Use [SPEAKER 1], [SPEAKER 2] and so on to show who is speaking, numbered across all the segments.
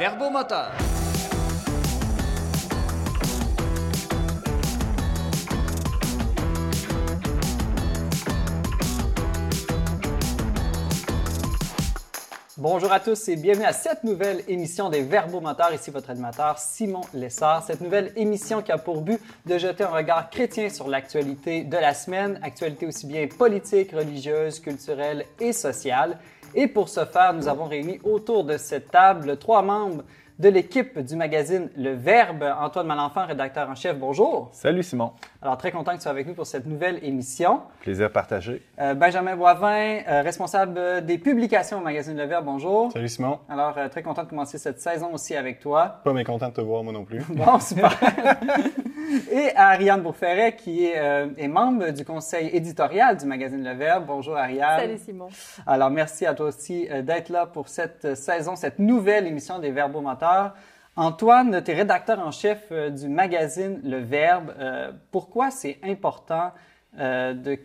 [SPEAKER 1] Verbomoteur. Bonjour à tous et bienvenue à cette nouvelle émission des Verbomoteurs. Ici votre animateur Simon Lessard. Cette nouvelle émission qui a pour but de jeter un regard chrétien sur l'actualité de la semaine, actualité aussi bien politique, religieuse, culturelle et sociale. Et pour ce faire, nous avons réuni autour de cette table trois membres de l'équipe du magazine Le Verbe. Antoine Malenfant, rédacteur en chef, bonjour.
[SPEAKER 2] Salut Simon.
[SPEAKER 1] Alors, très content que tu sois avec nous pour cette nouvelle émission.
[SPEAKER 2] Plaisir partagé.
[SPEAKER 1] Euh, Benjamin Boivin, euh, responsable des publications au magazine Le Verbe, bonjour.
[SPEAKER 3] Salut Simon.
[SPEAKER 1] Alors, euh, très content de commencer cette saison aussi avec toi.
[SPEAKER 3] Pas mécontent de te voir, moi non plus.
[SPEAKER 1] Bon, super. Et Ariane Beauferret, qui est, est, membre du conseil éditorial du magazine Le Verbe. Bonjour Ariane.
[SPEAKER 4] Salut Simon.
[SPEAKER 1] Alors, merci à toi aussi d'être là pour cette saison, cette nouvelle émission des Verbomoteurs. Antoine, tu es rédacteur en chef du magazine Le Verbe. pourquoi c'est important euh,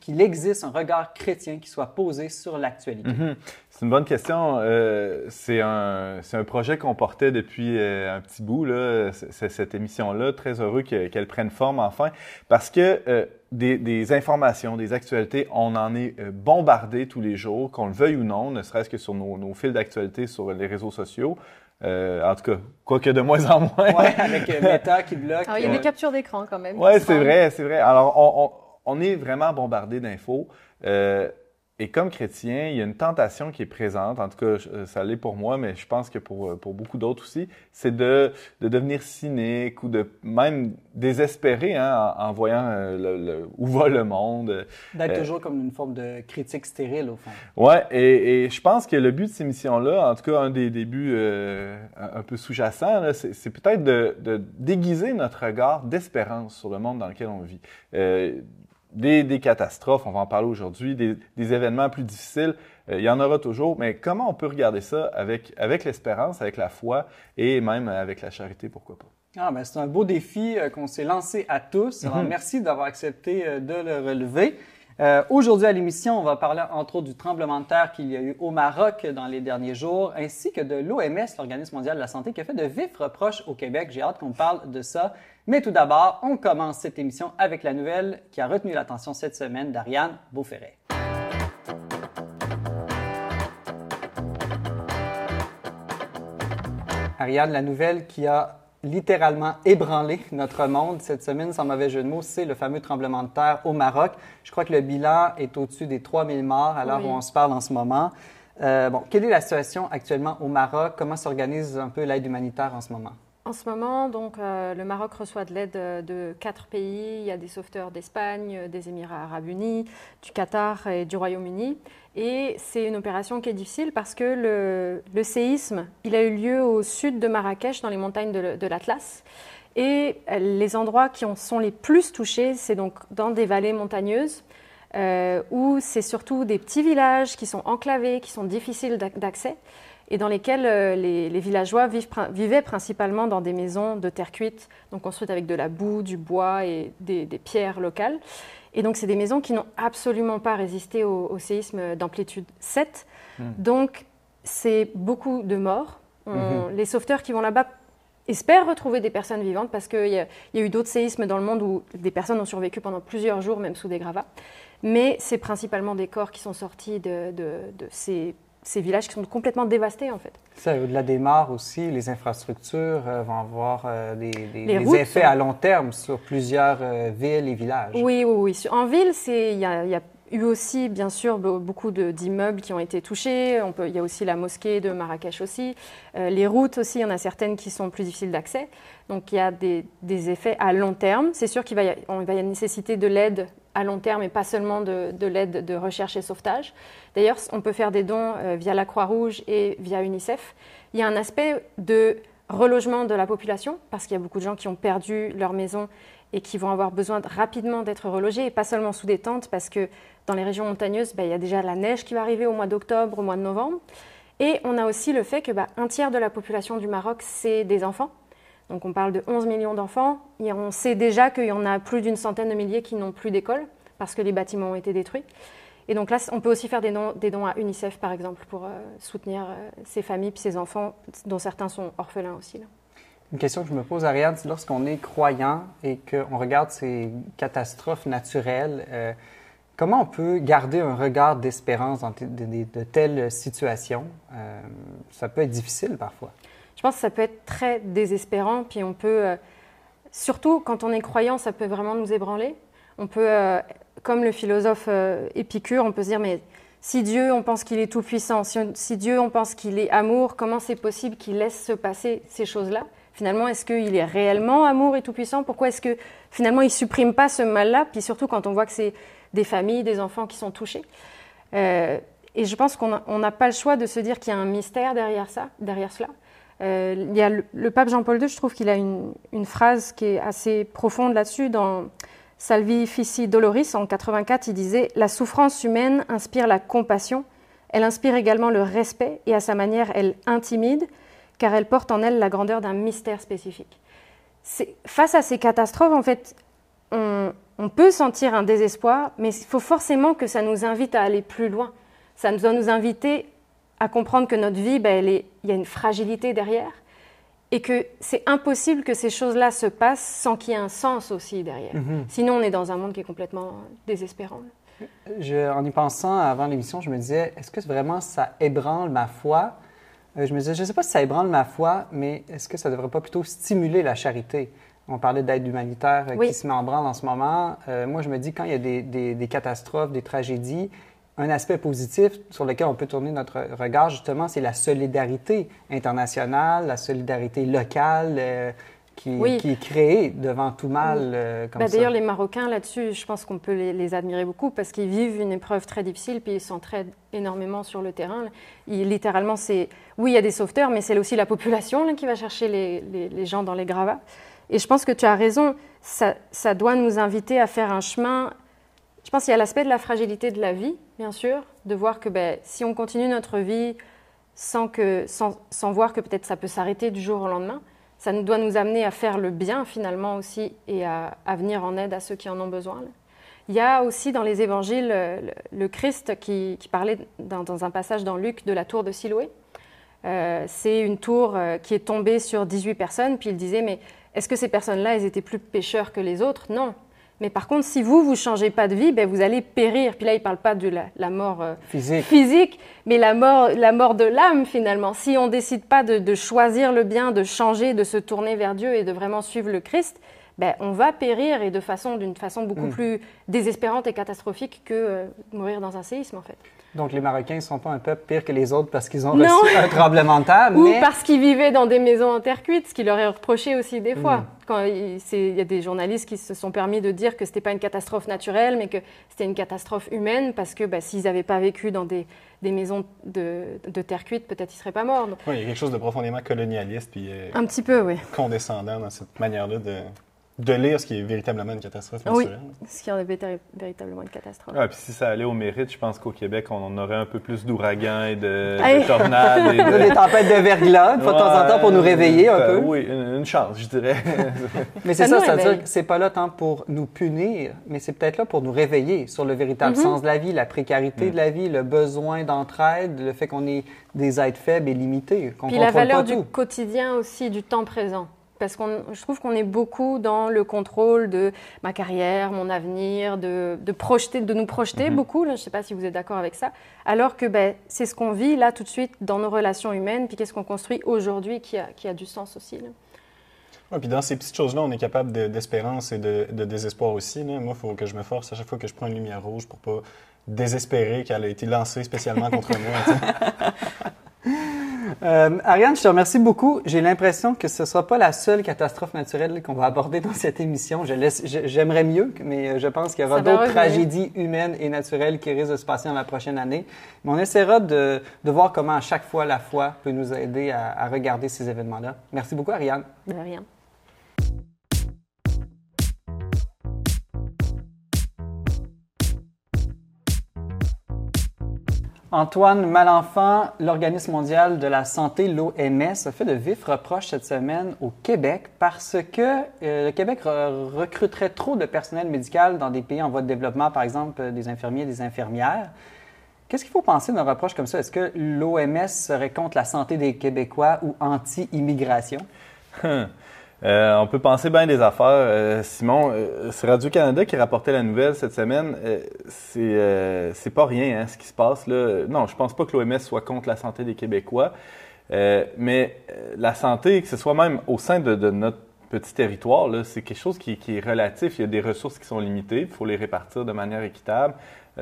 [SPEAKER 1] qu'il existe un regard chrétien qui soit posé sur l'actualité?
[SPEAKER 2] Mm-hmm. C'est une bonne question. Euh, c'est un, un, projet qu'on portait depuis euh, un petit bout, là, cette émission-là. Très heureux qu'elle prenne forme enfin, parce que euh, des, des, informations, des actualités, on en est bombardé tous les jours, qu'on le veuille ou non, ne serait-ce que sur nos, nos fils d'actualité sur les réseaux sociaux. Euh, en tout cas, quoique de moins en moins.
[SPEAKER 1] Oui, avec euh, Meta qui bloque.
[SPEAKER 4] Alors, il y a des captures d'écran quand même.
[SPEAKER 2] Oui, c'est vrai, c'est vrai. Alors, on, on, on est vraiment bombardé d'infos. Euh, et comme chrétien, il y a une tentation qui est présente, en tout cas, euh, ça l'est pour moi, mais je pense que pour, euh, pour beaucoup d'autres aussi, c'est de, de devenir cynique ou de même désespérer hein, en, voyant euh, le, où va le monde.
[SPEAKER 1] D'être toujours comme une forme de critique stérile, au fond.
[SPEAKER 2] Ouais, et, et je pense que le but de ces missions-là, en tout cas, un des débuts un peu sous-jacents, c'est peut-être de, de, déguiser notre regard d'espérance sur le monde dans lequel on vit des, des, catastrophes, on va en parler aujourd'hui, des, des, événements plus difficiles, euh, il y en aura toujours, mais comment on peut regarder ça avec, avec l'espérance, avec la foi et même avec la charité, pourquoi pas?
[SPEAKER 1] Ah, ben, c'est un beau défi euh, qu'on s'est lancé à tous. Alors, mhm. merci d'avoir accepté euh, de le relever. Euh, Aujourd'hui à l'émission, on va parler entre autres du tremblement de terre qu'il y a eu au Maroc dans les derniers jours, ainsi que de l'OMS, l'Organisme mondial de la santé, qui a fait de vifs reproches au Québec. J'ai hâte qu'on parle de ça. Mais tout d'abord, on commence cette émission avec la nouvelle qui a retenu l'attention cette semaine d'Ariane Beauferret. Ariane, la nouvelle qui a littéralement ébranlé notre monde cette semaine, sans mauvais jeu de mots, c'est le fameux tremblement de terre au Maroc. Je crois que le bilan est au-dessus des 3000 morts à l'heure où on se parle en ce moment. Euh, bon, quelle est la situation actuellement au Maroc? Comment s'organise un peu l'aide humanitaire en ce moment?
[SPEAKER 4] En ce moment, donc, euh, le Maroc reçoit de l'aide de quatre pays. Il y a des sauveteurs d'Espagne, des Émirats arabes unis, du Qatar et du Royaume-Uni. Et c'est une opération qui est difficile parce que le, séisme, il a eu lieu au sud de Marrakech, dans les montagnes de, l'Atlas. Et les endroits qui sont les plus touchés, c'est donc dans des vallées montagneuses, euh, où c'est surtout des petits villages qui sont enclavés, qui sont difficiles d'accès et dans lesquels euh, les, villageois vivaient principalement dans des maisons de terre cuite, donc construites avec de la boue, du bois et des, pierres locales. Et donc, c'est des maisons qui n'ont absolument pas résisté au, séisme d'amplitude 7. Hmm. Donc, c'est beaucoup de morts. Hmm. Les sauveteurs qui vont là-bas espèrent retrouver des personnes vivantes parce qu'il y, a eu d'autres séismes dans le monde où des personnes ont survécu pendant plusieurs jours, même sous des gravats. Mais c'est principalement des corps qui sont sortis de, de ces ces villages qui sont complètement dévastés, en fait.
[SPEAKER 1] Ça, au-delà des morts aussi, les infrastructures euh, vont avoir euh, des, effets à long terme sur plusieurs euh, villes et villages.
[SPEAKER 4] Oui, oui, oui. En ville, il y, a, eu aussi, bien sûr, beaucoup d'immeubles qui ont été touchés. On il y a aussi la mosquée de Marrakech aussi. les routes aussi, il y en a certaines qui sont plus difficiles d'accès. Donc, il y a des, effets à long terme. C'est sûr qu'il va, va y nécessiter de l'aide à long terme et pas seulement de, l'aide de recherche et sauvetage. D'ailleurs, on peut faire des dons euh, via la Croix-Rouge et via UNICEF. Il y a un aspect de relogement de la population, parce qu'il y a beaucoup de gens qui ont perdu leur maison et qui vont avoir besoin rapidement d'être relogés, et pas seulement sous des tentes, parce que dans les régions montagneuses, ben, il y a déjà la neige qui va arriver au mois d'octobre, au mois de novembre. Et on a aussi le fait que ben, un tiers de la population du Maroc, c'est des enfants. Donc on parle de 11 millions d'enfants. Et on sait déjà qu'il y en a plus d'une centaine de milliers qui n'ont plus d'école parce que les bâtiments ont été détruits. Et donc là, on peut aussi faire des dons, à UNICEF, par exemple, pour euh, soutenir euh, ces familles puis ces enfants, dont certains sont orphelins aussi.
[SPEAKER 1] Une question que je me pose, Ariane, c'est lorsqu'on est croyant et qu'on regarde ces catastrophes naturelles, euh, comment on peut garder un regard d'espérance dans de, telles situations? ça peut être difficile parfois.
[SPEAKER 4] Je pense que ça peut être très désespérant, puis on peut, surtout quand on est croyant, ça peut vraiment nous ébranler. On peut comme le philosophe euh, Épicure, on peut se dire, mais si Dieu, on pense qu'il est tout-puissant, si, Dieu, on pense qu'il est amour, comment c'est possible qu'il laisse se passer ces choses-là? Finalement, est-ce qu'il est réellement amour et tout-puissant? Pourquoi est-ce que finalement il supprime pas ce mal-là? Puis surtout quand on voit que c'est des familles, des enfants qui sont touchés. Euh, et je pense qu'on n'a pas le choix de se dire qu'il y a un mystère derrière ça, derrière cela. Euh, il y a le, pape Jean-Paul II, je trouve qu'il a une, phrase qui est assez profonde là-dessus. Dans Salvi Fici Doloris, en 84, il disait La souffrance humaine inspire la compassion, elle inspire également le respect et à sa manière, elle intimide, car elle porte en elle la grandeur d'un mystère spécifique. Face à ces catastrophes, en fait, on, peut sentir un désespoir, mais il faut forcément que ça nous invite à aller plus loin. Ça doit nous inviter à comprendre que notre vie, ben, il y a une fragilité derrière, et que c'est impossible que ces choses-là se passent sans qu'il y ait un sens aussi derrière. Mhm. Sinon, on est dans un monde qui est complètement désespérant.
[SPEAKER 1] en y pensant avant l'émission, je me disais, est-ce que vraiment ça ébranle ma foi? Euh, je me disais, je ne sais pas si ça ébranle ma foi, mais est-ce que ça ne devrait pas plutôt stimuler la charité? On parlait d'aide humanitaire euh, qui se met en branle en ce moment. Euh, moi, je me dis, quand il y a des catastrophes, des tragédies, un aspect positif sur lequel on peut tourner notre regard, justement, c'est la solidarité internationale, la solidarité locale euh, qui, est créée devant tout mal euh, comme
[SPEAKER 4] bah, D'ailleurs, les Marocains, là-dessus, je pense qu'on peut les, admirer beaucoup parce qu'ils vivent une épreuve très difficile, puis ils s'entraident énormément sur le terrain. littéralement, c'est... Oui, il y a des sauveteurs, mais c'est aussi la population qui va chercher les, gens dans les gravats. Et je pense que tu as raison, ça, ça doit nous inviter à faire un chemin je pense qu'il y a l'aspect de la fragilité de la vie, bien sûr, de voir que ben, si on continue notre vie sans, que, sans, sans voir que peut-être ça peut s'arrêter du jour au lendemain, ça doit nous amener à faire le bien finalement aussi et à, venir en aide à ceux qui en ont besoin. Il y a aussi dans les évangiles le, Christ qui, parlait dans, dans, un passage dans Luc de la tour de Siloé. Euh, c'est une tour euh, qui est tombée sur 18 personnes, puis il disait, mais est-ce que ces personnes-là, elles étaient plus pécheurs que les autres? Non, mais par contre, si vous, vous changez pas de vie, ben, vous allez périr. Puis là, il ne parle pas de la, mort euh, physique. mais la mort, la mort de l'âme, finalement. Si on décide pas de, choisir le bien, de changer, de se tourner vers Dieu et de vraiment suivre le Christ, ben, on va périr et de façon, d'une façon beaucoup mm. plus désespérante et catastrophique que euh, mourir dans un séisme, en fait.
[SPEAKER 1] Donc, les Marocains ne sont pas un peuple pire que les autres parce qu'ils ont reçu un tremblement de terre.
[SPEAKER 4] Ou parce qu'ils vivaient dans des maisons en terre cuite, ce qui leur est reproché aussi des fois. Mm. Quand il, y a des journalistes qui se sont permis de dire que ce n'était pas une catastrophe naturelle, mais que c'était une catastrophe humaine parce que bah, s'ils n'avaient pas vécu dans des, maisons de, terre cuite, peut-être ils ne seraient pas morts.
[SPEAKER 3] Oui, il y a quelque chose de profondément colonialiste puis euh,
[SPEAKER 4] un petit peu, oui.
[SPEAKER 3] condescendant dans cette manière-là de de lire ce qui est véritablement une catastrophe
[SPEAKER 4] naturelle. Oui, ce qui en est véritablement une catastrophe.
[SPEAKER 2] Ah, puis si ça allait au mérite, je pense qu'au Québec, on aurait un peu plus d'ouragans et de, tornades.
[SPEAKER 1] Et de... Des tempêtes de verglas, de temps en temps, pour nous réveiller un peu.
[SPEAKER 2] Oui, une, chance, je dirais.
[SPEAKER 1] mais c'est ça, c'est-à-dire que c'est pas là tant pour nous punir, mais c'est peut-être là pour nous réveiller sur le véritable mm-hmm. sens de la vie, la précarité mm. de la vie, le besoin d'entraide, le fait qu'on est des êtres faibles et limités.
[SPEAKER 4] Puis la valeur du quotidien aussi, du temps présent parce que je trouve qu'on est beaucoup dans le contrôle de ma carrière, mon avenir, de, projeter, de nous projeter mhm. beaucoup. je ne sais pas si vous êtes d'accord avec ça. Alors que ben, c'est ce qu'on vit là tout de suite dans nos relations humaines, puis qu'est-ce qu'on construit aujourd'hui qui a, qui a, du sens aussi.
[SPEAKER 3] Là. puis dans ces petites choses-là, on est capable d'espérance et de, désespoir aussi. Moi, il faut que je me force à chaque fois que je prends une lumière rouge pour pas désespérer qu'elle a été lancée spécialement contre moi.
[SPEAKER 1] Euh, Ariane, je te remercie beaucoup. J'ai l'impression que ce ne sera pas la seule catastrophe naturelle qu'on va aborder dans cette émission. J'aimerais mieux, mais euh, je pense qu'il y aura d'autres tragédies humaines et naturelles qui risquent de se passer dans la prochaine année. Mais on essaiera de, voir comment à chaque fois la foi peut nous aider à, à regarder ces événements-là. Merci beaucoup, Ariane.
[SPEAKER 4] De rien.
[SPEAKER 1] Antoine Malenfant, l'Organisme mondial de la santé, l'OMS, a fait de vifs reproches cette semaine au Québec parce que euh, le Québec re- recruterait trop de personnel médical dans des pays en voie de développement, par exemple euh, des infirmiers, des infirmières. Qu'est-ce qu'il faut penser d'un reproche comme ça? Est-ce que l'OMS serait contre la santé des Québécois ou anti-immigration?
[SPEAKER 2] Euh, on peut penser bien des affaires. Euh, Simon, euh, c'est Radio-Canada qui rapportait la nouvelle cette semaine. C'est pas rien hein, ce qui se passe. Non, je pense pas que l'OMS soit contre la santé des Québécois. Mais la santé, que ce soit même au sein de, notre petit territoire, c'est quelque chose qui, qui est relatif. Il y a des ressources qui sont limitées. Il faut les répartir de manière équitable,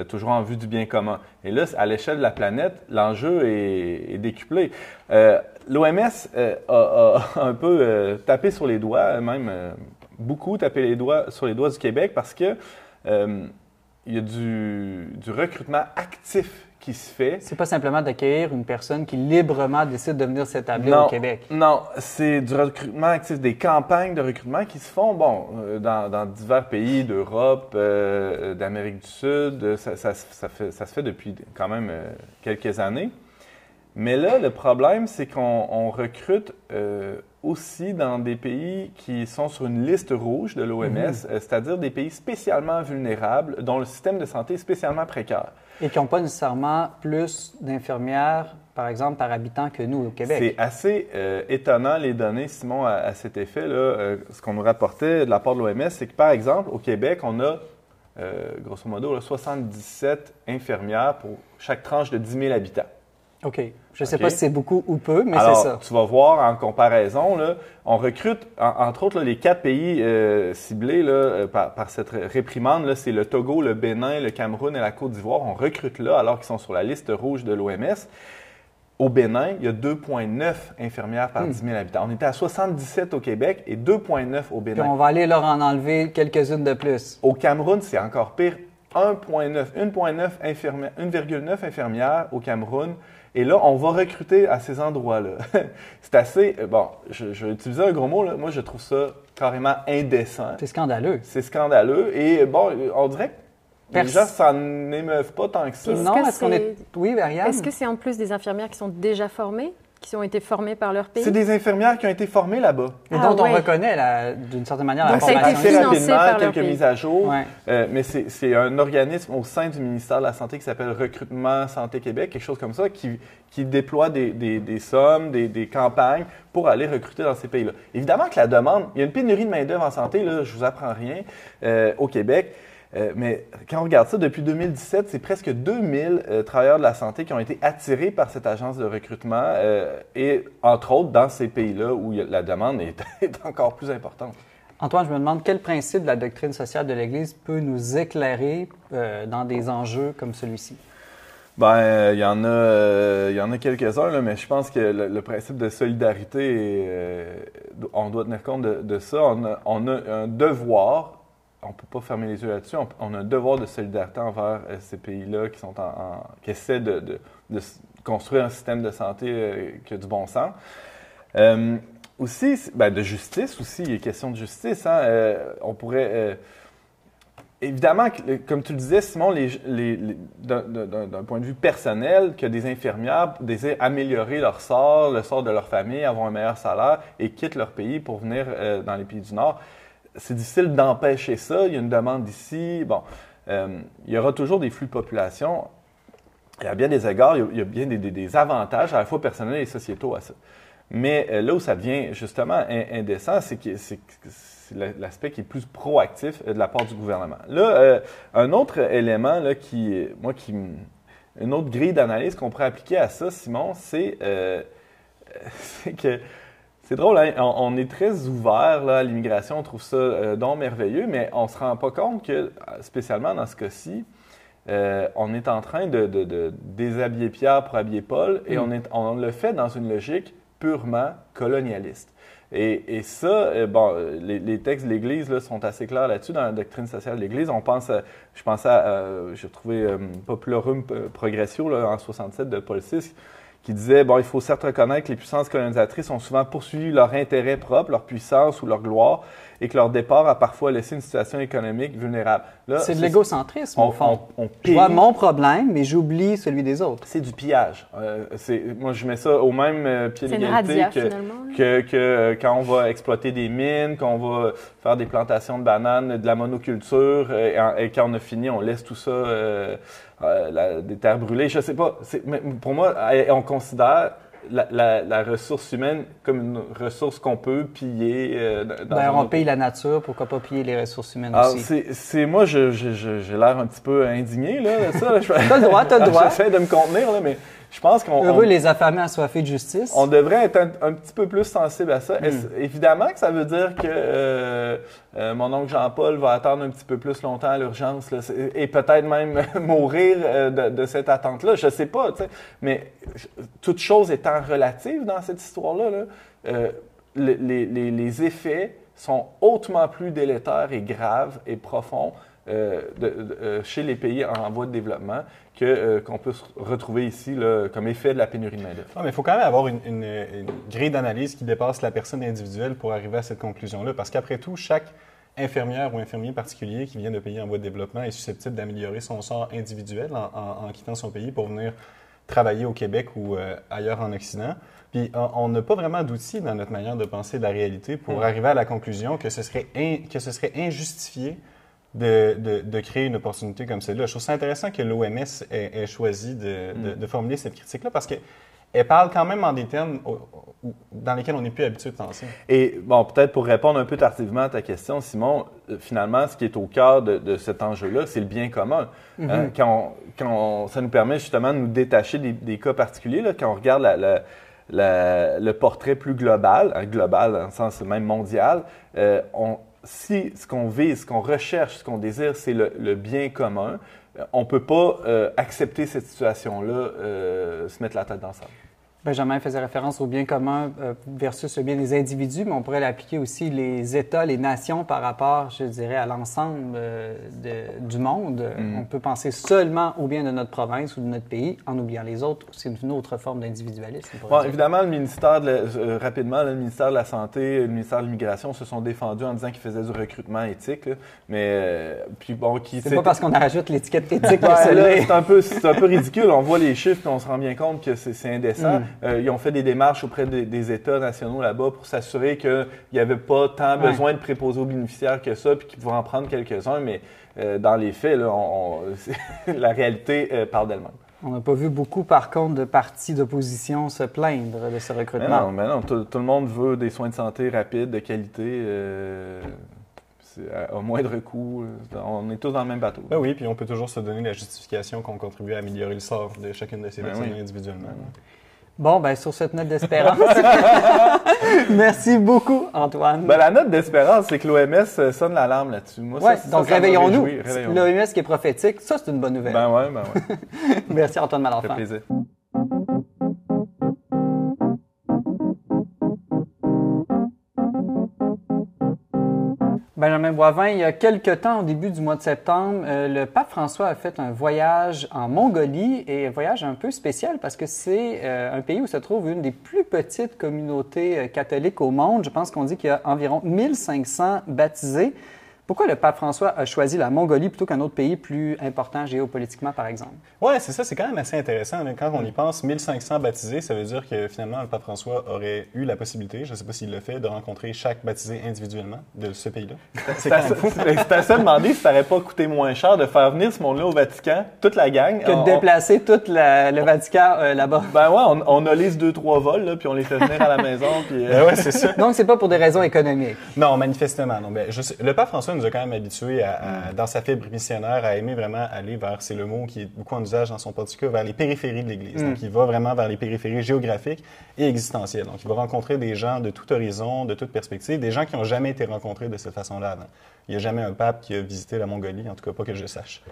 [SPEAKER 2] toujours en vue du bien commun. Et là, à l'échelle de la planète, l'enjeu est, est décuplé. Euh, L'OMS euh, a, a un peu euh, tapé sur les doigts, même euh, beaucoup tapé les doigts sur les doigts du Québec parce que euh, il y a du, du recrutement actif qui se fait.
[SPEAKER 1] C'est pas simplement d'accueillir une personne qui librement décide de venir s'établir au Québec.
[SPEAKER 2] Non, c'est du recrutement actif, des campagnes de recrutement qui se font, bon, euh, dans, dans divers pays d'Europe, euh, d'Amérique du Sud. euh, Ça, ça, ça fait- ça se fait depuis quand même euh, quelques années. Mais là, le problème, c'est qu'on on recrute euh, aussi dans des pays qui sont sur une liste rouge de l'OMS, euh, c'est-à-dire des pays spécialement vulnérables, dont le système de santé est spécialement précaire.
[SPEAKER 1] Et qui n'ont pas nécessairement plus d'infirmières, par exemple, par habitant que nous au Québec.
[SPEAKER 2] C'est assez euh, étonnant les données, Simon, à, cet effet. Euh, ce qu'on nous rapportait de la part de l'OMS, c'est que par exemple, au Québec, on a euh, grosso modo là, 77 infirmières pour chaque tranche de 10 000 habitants.
[SPEAKER 1] OK. Je ne sais
[SPEAKER 2] OK.
[SPEAKER 1] pas si c'est beaucoup ou peu, mais c'est ça.
[SPEAKER 2] tu vas voir en comparaison, là, on recrute, en- entre autres, là, les quatre pays euh, ciblés là, euh, par, par cette réprimande, c'est le Togo, le Bénin, le Cameroun et la Côte d'Ivoire. On recrute là alors qu'ils sont sur la liste rouge de l'OMS. Au Bénin, il y a 2,9 infirmières par 10 000 habitants. On était à 77 au Québec et 2,9 au
[SPEAKER 1] Puis
[SPEAKER 2] Bénin.
[SPEAKER 1] on va aller leur en enlever quelques-unes de plus.
[SPEAKER 2] Au Cameroun, c'est encore pire. 1,9 1,9 infirmières, 1,9 infirmières au Cameroun. Et là, on va recruter à ces endroits-là. c'est assez. euh, Bon, je, je vais utiliser un gros mot, là. Moi, je trouve ça carrément indécent.
[SPEAKER 1] C'est scandaleux.
[SPEAKER 2] C'est scandaleux. Et bon, on dirait que les gens s'en émeuvent pas tant que ça.
[SPEAKER 4] Est-ce
[SPEAKER 1] non,
[SPEAKER 4] que
[SPEAKER 1] est-ce qu'on est... Oui, Marianne?
[SPEAKER 4] Est-ce que c'est en plus des infirmières qui sont déjà formées, qui ont été formées par leur pays
[SPEAKER 2] C'est des infirmières qui ont été formées là-bas.
[SPEAKER 1] Et
[SPEAKER 4] Ah,
[SPEAKER 1] dont on
[SPEAKER 4] ouais.
[SPEAKER 1] reconnaît, d'une certaine manière,
[SPEAKER 4] Donc,
[SPEAKER 1] la
[SPEAKER 4] ça a été
[SPEAKER 1] formation.
[SPEAKER 2] rapidement,
[SPEAKER 4] par
[SPEAKER 2] quelques
[SPEAKER 4] pays.
[SPEAKER 2] mises à jour.
[SPEAKER 1] Ouais.
[SPEAKER 2] Euh, mais c'est c'est un organisme au sein du ministère de la Santé qui s'appelle Recrutement Santé Québec, quelque chose comme ça, qui, qui déploie des, des- des sommes, des, des campagnes pour aller recruter dans ces pays-là. Évidemment que la demande, il y a une pénurie de main-d'œuvre en santé, là, je vous apprends rien, euh, au Québec. Euh, mais quand on regarde ça, depuis 2017, c'est presque 2000 euh, travailleurs de la santé qui ont été attirés par cette agence de recrutement, euh, et entre autres dans ces pays-là où la demande est, est encore plus importante.
[SPEAKER 1] Antoine, je me demande quel principe de la doctrine sociale de l'Église peut nous éclairer euh, dans des enjeux comme celui-ci?
[SPEAKER 2] Ben, il y en a, il y en a quelques-uns, mais je pense que le, le principe de solidarité, on doit tenir compte de, de ça. On a, on a un devoir, on peut pas fermer les yeux là-dessus, on, a un devoir de solidarité envers euh, ces pays-là qui sont en, qui essaient de, construire un système de santé euh, qui a du bon sens. Euh, aussi, ben, de justice aussi, il est question de justice. Hein, on pourrait Évidemment, comme tu le disais, Simon, d'un- point de vue personnel, que des infirmières désirent améliorer leur sort, le sort de leur famille, avoir un meilleur salaire et quittent leur pays pour venir dans les pays du Nord, c'est difficile d'empêcher ça. Il y a une demande ici. Bon, euh, il y aura toujours des flux de population. Il y a bien des égards, il y a- bien des, avantages à la fois personnels et sociétaux à ça. Mais euh, là où ça devient justement in- indécent, c'est que c'est l'aspect qui est plus proactif euh, de la part du gouvernement. Là, un autre élément là, qui, moi, qui, une autre grille d'analyse qu'on pourrait appliquer à ça, Simon, c'est que c'est drôle, hein, on, est très ouvert là, à l'immigration, on trouve ça euh, donc merveilleux, mais on se rend pas compte que, spécialement dans ce cas-ci, euh, on est en train de, de- de déshabiller Pierre pour habiller Paul, et
[SPEAKER 1] Mm.
[SPEAKER 2] on, est, on le fait dans une logique purement colonialiste. Et, et ça, euh, bon, les, les textes de l'Église sont assez clairs là-dessus dans la doctrine sociale de l'Église. On pense, à- je pensais à, euh, j'ai trouvé euh, Populorum Progressio là, en 67 de Paul VI, qui disait bon, il faut certes reconnaître que les puissances colonisatrices ont souvent poursuivi leur intérêt propre, leur puissance ou leur gloire, et que leur départ a parfois laissé une situation économique vulnérable. Là,
[SPEAKER 1] C'est de l'égocentrisme,
[SPEAKER 2] on,
[SPEAKER 1] au fond.
[SPEAKER 2] on- on
[SPEAKER 1] Je vois mon problème, mais j'oublie celui des autres.
[SPEAKER 2] c'est du pillage. Euh, moi, je mets ça au même euh, pied d'égalité que, que, que, euh, quand on va exploiter des mines, qu'on va faire des plantations de bananes, de la monoculture, et, quand on a fini, on laisse tout ça, euh, euh, la- des terres brûlées. Je sais pas. Mais pour moi, on considère la, la- la ressource humaine comme une ressource qu'on peut piller. euh, dans
[SPEAKER 1] Ben, on
[SPEAKER 2] autre-
[SPEAKER 1] paye la nature, pourquoi pas piller les ressources humaines
[SPEAKER 2] Ah,
[SPEAKER 1] aussi?
[SPEAKER 2] c'est, moi, j'ai l'air un petit peu indigné là, de ça. là.
[SPEAKER 1] T'as le droit, t'as le droit.
[SPEAKER 2] J'essaie de me contenir là, mais je pense qu'on
[SPEAKER 1] Heureux
[SPEAKER 2] on-
[SPEAKER 1] les affamés assoiffés de justice.
[SPEAKER 2] on devrait être un, un petit peu plus sensible à
[SPEAKER 1] Hmm.
[SPEAKER 2] ça. Est-ce- Évidemment que ça veut dire que euh, euh, mon oncle Jean-Paul va attendre un petit peu plus longtemps à l'urgence là, et peut-être même mourir euh, de, de cette attente-là. Je sais pas. Mais je- toute chose étant relative dans cette histoire-là, là, le- les, les- les effets sont hautement plus délétères et graves et profonds euh, de- de- euh, chez les pays en voie de développement que, euh, qu'on peut retrouver ici là, comme effet de la pénurie de main-d'œuvre.
[SPEAKER 3] Ah, mais il faut quand même avoir une, une- une grille d'analyse qui dépasse la personne individuelle pour arriver à cette conclusion-là. Parce qu'après tout, chaque infirmière ou infirmier particulier qui vient de pays en voie de développement est susceptible d'améliorer son sort individuel en, en- en quittant son pays pour venir travailler au Québec ou euh, ailleurs en Occident. Puis on- n'a pas vraiment d'outils dans notre manière de penser de la réalité pour
[SPEAKER 1] Mm.
[SPEAKER 3] arriver à la conclusion que ce serait, in- que ce serait injustifié de, de- de créer une opportunité comme celle-là. Je trouve ça intéressant que l'OMS ait, ait choisi de, de- de formuler cette critique-là parce qu'elle parle quand même en des termes dans lesquels on n'est plus habitué de penser.
[SPEAKER 2] Et bon, peut-être pour répondre un peu tardivement à ta question, Simon, euh, finalement, ce qui est au cœur de, de cet enjeu-là, c'est le bien commun. Hein, quand on- quand on- ça nous permet justement de nous détacher des, des cas particuliers, là, quand on regarde la- la- la- le portrait plus global, hein, global dans le sens même mondial, euh, on- si ce qu'on vise, ce qu'on recherche, ce qu'on désire, c'est le, bien commun, euh, on ne peut pas euh, accepter cette situation-là, euh, se mettre la tête dans le.
[SPEAKER 1] Benjamin faisait référence au bien commun euh, versus le bien des individus, mais on pourrait l'appliquer aussi les États, les nations par rapport, je dirais, à l'ensemble euh, du monde.
[SPEAKER 2] Mhm.
[SPEAKER 1] On peut penser seulement au bien de notre province ou de notre pays en oubliant les autres. C'est une autre forme d'individualisme.
[SPEAKER 2] Bon, évidemment, le ministère de la- euh, rapidement, là, le ministère de la Santé, le ministère de l'Immigration se sont défendus en disant qu'ils faisaient du recrutement éthique. là. mais euh, puis bon, qui
[SPEAKER 1] C'est pas parce qu'on rajoute l'étiquette éthique que
[SPEAKER 2] Ouais,
[SPEAKER 1] c'est
[SPEAKER 2] un peu, c'est un peu ridicule. On voit les chiffres, puis on se rend bien compte que c'est, c'est indécent.
[SPEAKER 1] Mm.
[SPEAKER 2] Euh, ils ont fait des démarches auprès des, des États nationaux là-bas pour s'assurer qu'il n'y avait pas tant
[SPEAKER 1] Ouais.
[SPEAKER 2] besoin de préposés aux bénéficiaires que ça, puis qu'ils pouvaient en prendre quelques-uns. Mais euh, dans les faits, là, on- on- c'est- la réalité euh, parle d'elle-même.
[SPEAKER 1] On n'a pas vu beaucoup, par contre, de partis d'opposition se plaindre de ce
[SPEAKER 2] Mais
[SPEAKER 1] recrutement.
[SPEAKER 2] non, mais non, tout, tout le monde veut des soins de santé rapides, de qualité. euh, à, moindre coût. On est tous dans le même bateau.
[SPEAKER 3] Ben oui, puis on peut toujours se donner la justification qu'on contribue à améliorer le sort de chacune de ces
[SPEAKER 2] Ben
[SPEAKER 3] personnes
[SPEAKER 2] oui.
[SPEAKER 3] individuellement.
[SPEAKER 1] Bon, ben sur cette note d'espérance, merci beaucoup, Antoine.
[SPEAKER 2] Ben, la note d'espérance, c'est que l'OMS sonne l'alarme là-dessus. Moi,
[SPEAKER 1] Ouais,
[SPEAKER 2] ça,
[SPEAKER 1] donc réveillons-nous. L'OMS qui est prophétique, ça c'est une bonne nouvelle.
[SPEAKER 2] Ben ouais, ben ouais.
[SPEAKER 1] Merci Antoine
[SPEAKER 2] Ça fait
[SPEAKER 1] Malenfant.
[SPEAKER 2] plaisir.
[SPEAKER 1] Benjamin Boivin, il y a quelques temps, au début du mois de septembre, euh, le pape François a fait un voyage en Mongolie et un voyage un peu spécial parce que c'est euh, un pays où se trouve une des plus petites communautés euh, catholiques au monde. Je pense qu'on dit qu'il y a environ 1500 baptisés. Pourquoi le pape François a choisi la Mongolie plutôt qu'un autre pays plus important géopolitiquement, par exemple?
[SPEAKER 3] Ouais, c'est ça, c'est quand même assez intéressant. là. Quand on y pense, 1500 baptisés, ça veut dire que finalement, le pape François aurait eu la possibilité, je ne sais pas s'il le fait, de rencontrer chaque baptisé individuellement de ce pays-là. C'est
[SPEAKER 2] à,
[SPEAKER 3] même fou.
[SPEAKER 2] c'est à se demander si ça n'aurait pas coûté moins cher de faire venir ce monde-là au Vatican, toute la gang.
[SPEAKER 1] Que de
[SPEAKER 2] On-
[SPEAKER 1] déplacer tout la- le Vatican euh, là-bas.
[SPEAKER 2] Ben ouais, on, on a liste deux, trois vols, là, puis on les fait venir à la maison. Puis, euh,
[SPEAKER 3] Ben ouais, c'est ça.
[SPEAKER 1] Donc, c'est pas pour des raisons économiques.
[SPEAKER 3] Non, manifestement. Non. Ben, je sais- le pape François nous a quand même habitués, à, à- dans sa fibre missionnaire, à aimer vraiment aller vers, c'est le mot qui est beaucoup en usage dans son portico, vers les périphéries de l'Église.
[SPEAKER 1] Mm.
[SPEAKER 3] Donc, il va vraiment vers les périphéries géographiques et existentielles. Donc, il va rencontrer des gens de tout horizon, de toute perspective, des gens qui n'ont jamais été rencontrés de cette façon-là avant. Il n'y a jamais un pape qui a visité la Mongolie, en tout cas pas que je sache.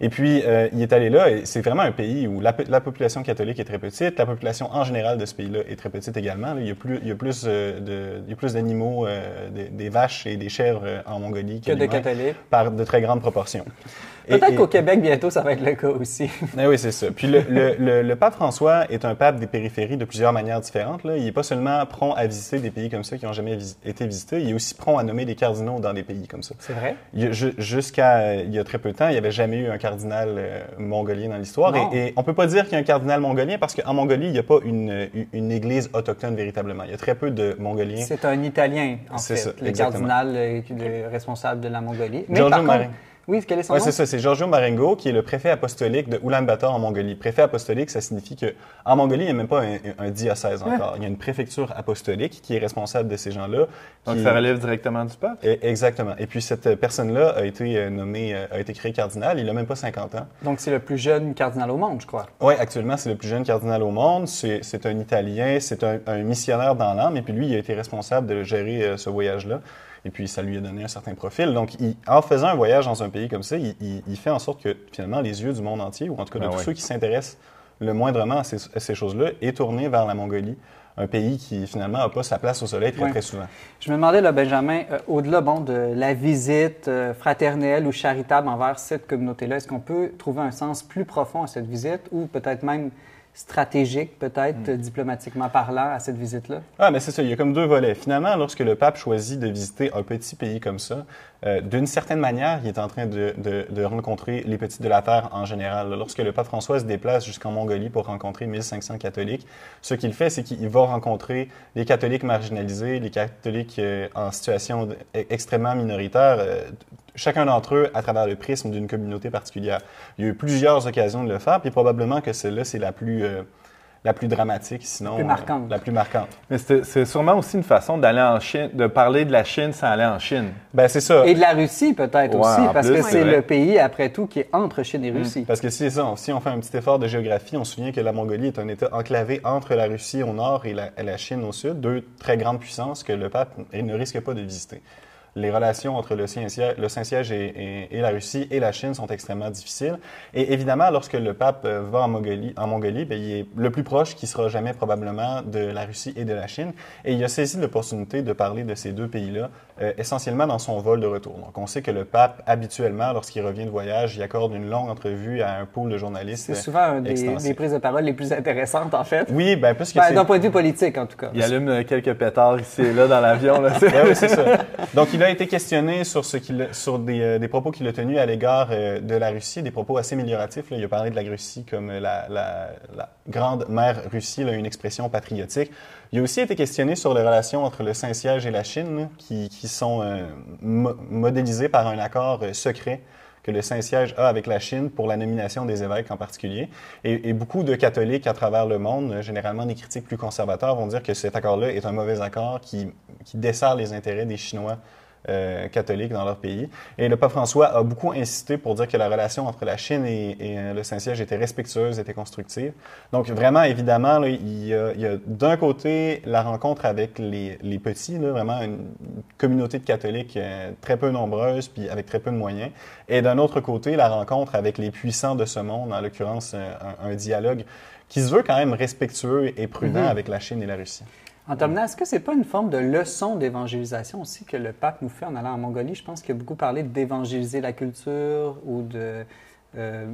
[SPEAKER 3] Et puis, euh, il est allé là, et c'est vraiment un pays où la, la population catholique est très petite, la population en général de ce pays-là est très petite également. là. il y a plus, il y a plus, euh, de, il y a plus d'animaux, euh, des, des vaches et des chèvres euh, en Mongolie
[SPEAKER 1] Que de
[SPEAKER 3] d'humains,
[SPEAKER 1] catholiques.
[SPEAKER 3] par de très grandes proportions.
[SPEAKER 1] Peut-être qu'au Québec, bientôt, ça va être le cas aussi.
[SPEAKER 3] Eh oui, c'est ça. Puis le, le- le- le pape François est un pape des périphéries de plusieurs manières différentes. Là. Il n'est pas seulement prompt à visiter des pays comme ça qui n'ont jamais visi- été visités, il est aussi prompt à nommer des cardinaux dans des pays comme ça.
[SPEAKER 1] C'est vrai?
[SPEAKER 3] Jusqu'à il y a très peu de temps, il n'y avait jamais eu un cardinal euh, mongolien dans l'histoire. Et, et on peut pas dire qu'il y a un cardinal mongolien parce qu'en Mongolie, il n'y a pas une, église autochtone véritablement. Il y a très peu de Mongoliens.
[SPEAKER 1] C'est un Italien, en
[SPEAKER 3] C'est
[SPEAKER 1] fait,
[SPEAKER 3] ça,
[SPEAKER 1] le
[SPEAKER 3] exactement.
[SPEAKER 1] cardinal euh, le responsable de la Mongolie. Mais
[SPEAKER 3] Giorgio
[SPEAKER 1] par contre,
[SPEAKER 3] Marin.
[SPEAKER 1] Oui, quel est son
[SPEAKER 3] Oui,
[SPEAKER 1] nom?
[SPEAKER 3] c'est ça. C'est Giorgio Marengo, qui est le préfet apostolique de Ulaanbaatar en Mongolie. Préfet apostolique, ça signifie que en Mongolie, il n'y a même pas un, un diocèse encore. Il y a une préfecture apostolique qui est responsable de ces gens-là.
[SPEAKER 2] Donc,
[SPEAKER 3] qui-
[SPEAKER 2] ça relève directement du pape?
[SPEAKER 3] Exactement. Et puis, cette personne-là a été euh, nommée, euh, a été créée cardinal. Il n'a même pas 50 ans.
[SPEAKER 1] Donc, c'est le plus jeune cardinal au monde, je crois.
[SPEAKER 3] Oui, actuellement, c'est le plus jeune cardinal au monde. C'est c'est un Italien, c'est un, un missionnaire dans l'âme. Et puis, lui, il a été responsable de gérer euh, ce voyage-là. Et puis, ça lui a donné un certain profil. Donc, il- en faisant un voyage dans un pays comme ça, il, il- il fait en sorte que, finalement, les yeux du monde entier, ou en tout cas de
[SPEAKER 2] Ben
[SPEAKER 3] tous ceux qui s'intéressent le moindrement à ces, choses-là, est tourné vers la Mongolie, un pays qui, finalement, n'a pas sa place au soleil très, très souvent.
[SPEAKER 1] Je me demandais, là, Benjamin, euh, au-delà bon, de la visite euh, fraternelle ou charitable envers cette communauté-là, est-ce qu'on peut trouver un sens plus profond à cette visite ou peut-être même stratégique, peut-être
[SPEAKER 3] Hmm.
[SPEAKER 1] diplomatiquement parlant, à cette visite-là?
[SPEAKER 3] Ah, mais c'est ça, il y a comme deux volets. Finalement, lorsque le pape choisit de visiter un petit pays comme ça, euh, d'une certaine manière, il est en train de, rencontrer les petits de la terre en général. Lorsque le pape François se déplace jusqu'en Mongolie pour rencontrer 1500 catholiques, ce qu'il fait, c'est qu'il va rencontrer les catholiques marginalisés, les catholiques euh, en situation e- extrêmement minoritaire, euh, chacun d'entre eux à travers le prisme d'une communauté particulière. Il y a eu plusieurs occasions de le faire, puis probablement que celle-là, c'est la plus... la plus dramatique, sinon
[SPEAKER 1] plus
[SPEAKER 3] euh,
[SPEAKER 1] marquante.
[SPEAKER 3] la plus marquante.
[SPEAKER 2] Mais c'est sûrement aussi une façon d'aller en Chine, de parler de la Chine sans aller en Chine.
[SPEAKER 3] Ben c'est ça.
[SPEAKER 1] Et de la Russie, peut-être
[SPEAKER 2] Ouais,
[SPEAKER 1] aussi, parce
[SPEAKER 2] plus,
[SPEAKER 1] que
[SPEAKER 2] c'est
[SPEAKER 1] le pays, après tout, qui est entre Chine et Russie.
[SPEAKER 3] Parce que si c'est ça, si on fait un petit effort de géographie, on se souvient que la Mongolie est un État enclavé entre la Russie au nord et la, et la Chine au sud, deux très grandes puissances que le pape ne risque pas de visiter. Les relations entre le Saint-Siège le et, et- et la Russie et la Chine sont extrêmement difficiles. Et évidemment, lorsque le pape va en Mongolie, en Mongolie ben, il est le plus proche qui sera jamais probablement de la Russie et de la Chine. Et il a saisi l'opportunité de parler de ces deux pays-là, euh, essentiellement dans son vol de retour. Donc, on sait que le pape, habituellement, lorsqu'il revient de voyage, il accorde une longue entrevue à un pool de journalistes.
[SPEAKER 1] C'est souvent des, des prises de parole les plus intéressantes, en fait.
[SPEAKER 3] Oui, ben, puisque
[SPEAKER 1] Ben,
[SPEAKER 3] c'est...
[SPEAKER 1] D'un point de vue politique, en tout cas.
[SPEAKER 2] Il allume quelques pétards ici et là dans l'avion. là,
[SPEAKER 3] Ben oui, c'est ça. Donc, il a été questionné sur, a- euh, des propos qu'il a tenus à l'égard euh, de la Russie, des propos assez amélioratifs. Il a parlé de la Russie comme la, grande mère Russie, une expression patriotique. Il a aussi été questionné sur les relations entre le Saint-Siège et la Chine, qui, sont euh, mo- modélisées par un accord secret que le Saint-Siège a avec la Chine pour la nomination des évêques en particulier. Et, beaucoup de catholiques à travers le monde, généralement des critiques plus conservateurs, vont dire que cet accord-là est un mauvais accord qui, qui dessert les intérêts des Chinois euh, catholiques dans leur pays. Et le pape François a beaucoup insisté pour dire que la relation entre la Chine et, et, euh, le Saint-Siège était respectueuse, était constructive. Donc vraiment, évidemment, là, il y a, d'un côté la rencontre avec les, les petits, là, vraiment une communauté de catholiques euh, très peu nombreuse, puis avec très peu de moyens. Et d'un autre côté, la rencontre avec les puissants de ce monde, en l'occurrence un, un dialogue qui se veut quand même respectueux et prudent
[SPEAKER 1] Mhm.
[SPEAKER 3] avec la Chine et la Russie.
[SPEAKER 1] En terminant, est-ce que c'est pas une forme de leçon d'évangélisation aussi que le pape nous fait en allant en Mongolie? Je pense qu'il a beaucoup parlé d'évangéliser la culture ou de... euh,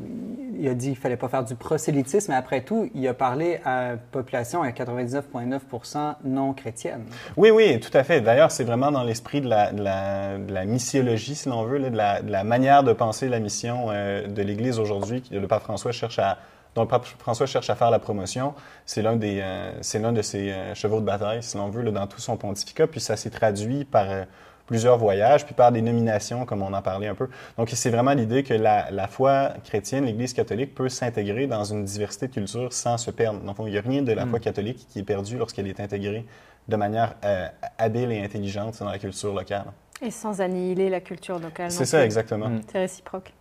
[SPEAKER 1] il a dit qu'il fallait pas faire du prosélytisme, mais après tout, il a parlé à population à 99,9 non chrétienne.
[SPEAKER 3] Oui, oui, tout à fait. D'ailleurs, c'est vraiment dans l'esprit de la, de, la, missiologie, si l'on veut, là, de, la, de la manière de penser la mission euh, de l'Église aujourd'hui que le pape François cherche à dont le pape François cherche à faire la promotion. C'est l'un des, euh, c'est l'un de ses euh, chevaux de bataille, si l'on veut, là, dans tout son pontificat. Puis ça s'est traduit par euh, plusieurs voyages, puis par des nominations, comme on en parlait un peu. Donc c'est vraiment l'idée que la, la foi chrétienne, l'Église catholique, peut s'intégrer dans une diversité de cultures sans se perdre. Donc il n'y a rien de la
[SPEAKER 1] Mm.
[SPEAKER 3] foi catholique qui est perdu lorsqu'elle est intégrée de manière euh, habile et intelligente dans la culture locale.
[SPEAKER 4] Et sans annihiler la culture locale.
[SPEAKER 3] C'est ça,
[SPEAKER 4] plus.
[SPEAKER 3] exactement.
[SPEAKER 2] Mm.
[SPEAKER 4] C'est réciproque.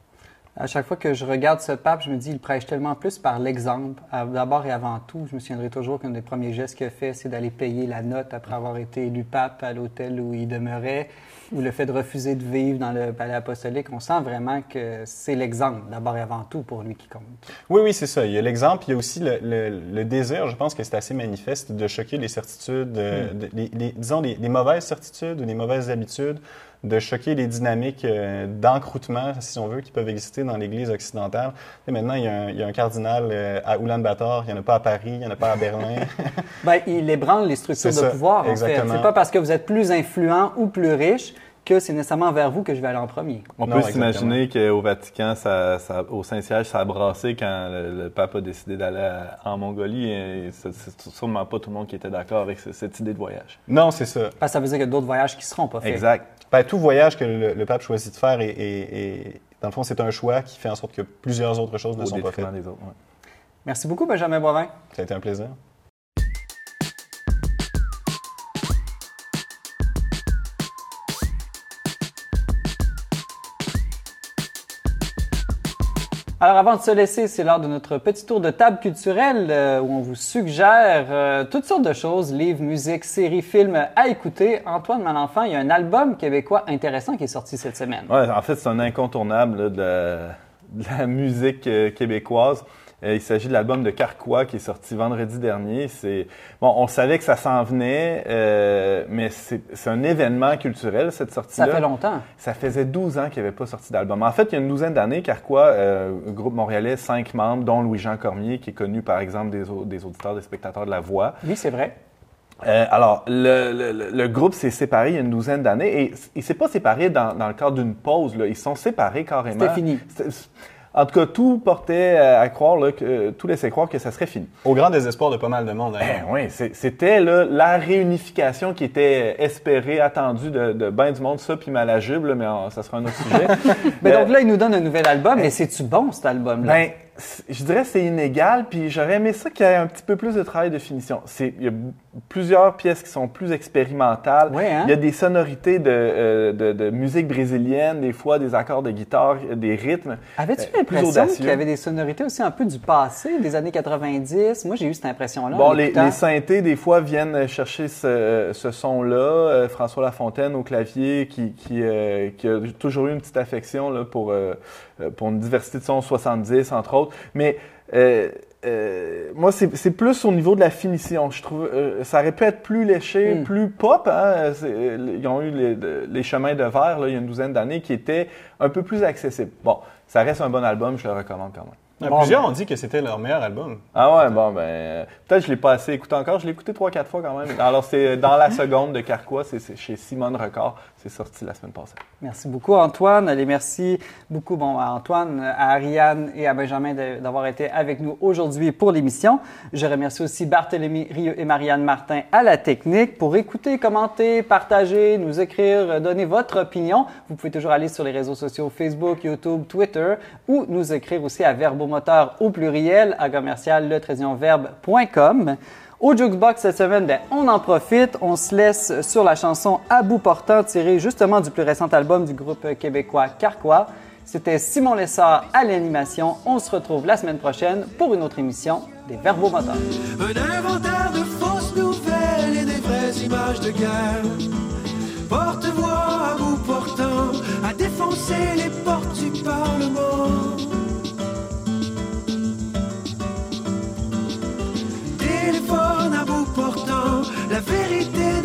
[SPEAKER 1] À chaque fois que je regarde ce pape, je me dis, il prêche tellement plus par l'exemple. D'abord et avant tout, je me souviendrai toujours qu'un des premiers gestes qu'il a fait, c'est d'aller payer la note après avoir été élu pape à l'hôtel où il demeurait, ou le fait de refuser de vivre dans le palais apostolique. On sent vraiment que c'est l'exemple, d'abord et avant tout, pour lui qui compte.
[SPEAKER 3] Oui, oui, c'est ça. Il y a l'exemple, il y a aussi le, le- le désir, je pense que c'est assez manifeste, de choquer les certitudes, euh, de- les- les- disons, les, les mauvaises certitudes ou les mauvaises habitudes de choquer les dynamiques euh, d'encroûtement, si on veut, qui peuvent exister dans l'Église occidentale. Et maintenant, il y, a un, il y a un cardinal euh, à Ulaanbaatar, il n'y en a pas à Paris, il n'y en a pas à Berlin.
[SPEAKER 1] Ben, il ébranle les structures de
[SPEAKER 3] ça,
[SPEAKER 1] pouvoir, en fait.
[SPEAKER 3] exactement.
[SPEAKER 1] C'est pas parce que vous êtes plus influent ou plus riche que c'est nécessairement vers vous que je vais aller en premier.
[SPEAKER 2] On
[SPEAKER 3] Non,
[SPEAKER 2] peut s'imaginer qu'au Vatican, ça, ça- au Saint-Siège, ça a brassé quand le, le pape a décidé d'aller en Mongolie. Et c'est c'est sûrement pas tout le monde qui était d'accord avec ce- cette idée de voyage.
[SPEAKER 3] non, c'est ça.
[SPEAKER 1] Parce que ça veut dire qu'il y a d'autres voyages qui seront pas faits.
[SPEAKER 2] Exact.
[SPEAKER 3] Ben, tout voyage que le, le pape choisit de faire, est, est- est- dans le fond, c'est un choix qui fait en sorte que plusieurs autres choses ne
[SPEAKER 2] Au
[SPEAKER 3] sont pas faites.
[SPEAKER 2] des autres. ouais.
[SPEAKER 1] Merci beaucoup, Benjamin Boivin.
[SPEAKER 3] Ça a été un plaisir.
[SPEAKER 1] Alors, avant de se laisser, c'est l'heure de notre petit tour de table culturelle euh, où on vous suggère euh, toutes sortes de choses, livres, musique, séries, films à écouter. Antoine Malenfant, il y a un album québécois intéressant qui est sorti cette semaine.
[SPEAKER 2] Ouais, en fait, c'est un incontournable de, de la musique euh, québécoise. Euh, il s'agit de l'album de Carquois qui est sorti vendredi dernier. C'est bon, on savait que ça s'en venait, euh, mais c'est un événement culturel cette sortie-là.
[SPEAKER 1] Ça fait longtemps.
[SPEAKER 2] Ça faisait 12 ans qu'il n'y avait pas sorti d'album. En fait, il y a une douzaine d'années, Carquois, euh, groupe montréalais, cinq membres, dont Louis-Jean Cormier, qui est connu par exemple des, des auditeurs, des spectateurs de La Voix.
[SPEAKER 1] Oui, c'est vrai.
[SPEAKER 2] Euh, alors, le, le- le- le groupe s'est séparé il y a une douzaine d'années et il s'est pas séparé dans, dans le cadre d'une pause. Là. Ils sont séparés carrément.
[SPEAKER 1] C'était fini.
[SPEAKER 2] En tout cas, tout portait à croire, là, que, tout laissait croire que ça serait fini.
[SPEAKER 3] Au grand désespoir de pas mal de monde, d'ailleurs.
[SPEAKER 2] Ben oui, c'est- c'était là, la réunification qui était espérée, attendue de, de ben du monde, ça puis Malajube, là, mais euh, ça sera un autre sujet.
[SPEAKER 1] Mais
[SPEAKER 2] Euh,
[SPEAKER 1] donc là, il nous donne un nouvel album. Mais c'est-tu bon, cet album-là?
[SPEAKER 2] ben, je dirais que c'est inégal, puis j'aurais aimé ça qu'il y ait un petit peu plus de travail de finition. C'est, il y a b- plusieurs pièces qui sont plus expérimentales.
[SPEAKER 1] Ouais, hein?
[SPEAKER 2] Il y a des sonorités de, euh, de, de musique brésilienne, des fois des accords de guitare, des rythmes.
[SPEAKER 1] Avais-tu
[SPEAKER 2] euh,
[SPEAKER 1] l'impression qu'il y avait des sonorités aussi un peu du passé, des années 90? Moi, j'ai eu cette impression-là.
[SPEAKER 2] Bon, les, les synthés, des fois, viennent chercher ce, ce son-là. Euh, François Lafontaine au clavier, qui, qui, euh, qui a toujours eu une petite affection là, pour, pour une diversité de sons 70, entre autres. Mais euh, euh, moi, c'est plus au niveau de la finition. Je trouve euh, ça aurait pu être plus léché,
[SPEAKER 1] Mm.
[SPEAKER 2] plus pop. Hein? Euh, Ils ont eu les, les chemins de verre là, il y a une douzaine d'années qui étaient un peu plus accessibles. Bon, ça reste un bon album, je le recommande quand même.
[SPEAKER 3] Ah,
[SPEAKER 1] Bon,
[SPEAKER 3] Plusieurs
[SPEAKER 1] ben.
[SPEAKER 3] ont dit que c'était leur meilleur album.
[SPEAKER 2] Ah ouais, bon, ben, euh, peut-être que je l'ai pas assez écouté encore. Je l'ai écouté trois, quatre fois quand même. Alors, c'est dans la seconde de Carquois, c'est c'est chez Simone Record. C'est sorti la semaine passée.
[SPEAKER 1] Merci beaucoup, Antoine. Allez, merci beaucoup bon, à Antoine, à Ariane et à Benjamin d'avoir été avec nous aujourd'hui pour l'émission. Je remercie aussi Barthélémy Rieu et Marianne Martin à la technique. Pour écouter, commenter, partager, nous écrire, donner votre opinion, vous pouvez toujours aller sur les réseaux sociaux Facebook, YouTube, Twitter ou nous écrire aussi à verbomoteur au pluriel à commercial Au Jukebox cette semaine, ben, on en profite. On se laisse sur la chanson À bout portant, tirée justement du plus récent album du groupe québécois Carquois. C'était Simon Lessard à l'animation. On se retrouve la semaine prochaine pour une autre émission des Verbomoteurs.
[SPEAKER 5] Un inventaire de fausses nouvelles et des vraies images de guerre. Porte-voix à bout portant, à défoncer les portes du Parlement. téléphone à bout portant, la vérité